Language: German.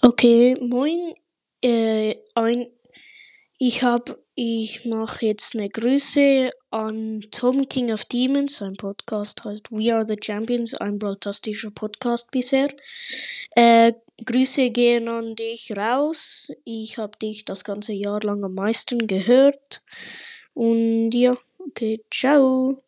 Okay, moin. Äh, ein, ich hab, ich mache jetzt eine Grüße an Tom King of Demons. Sein Podcast heißt We Are the Champions, ein fantastischer Podcast bisher. Äh, Grüße gehen an dich raus. Ich hab dich das ganze Jahr lang am meisten gehört. Und ja, okay, ciao.